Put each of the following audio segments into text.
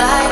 table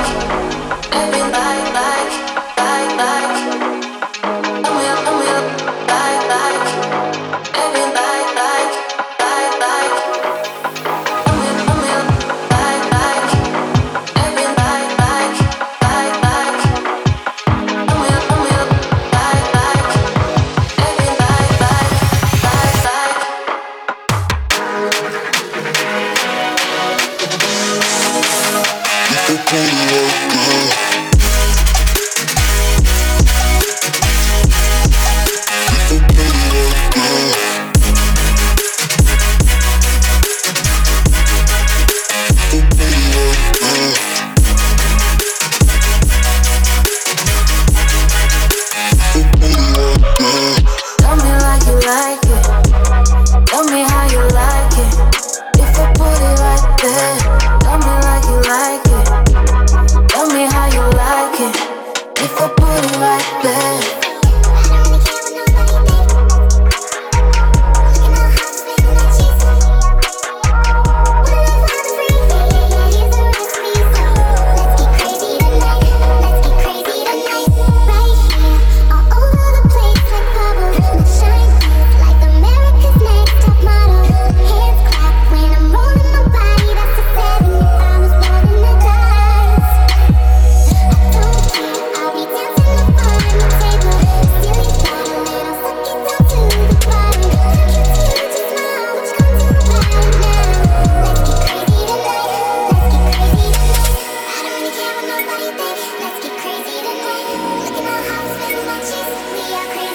nobody thinks. Let's get crazy tonight. Look at my house and my cheeks. We are crazy.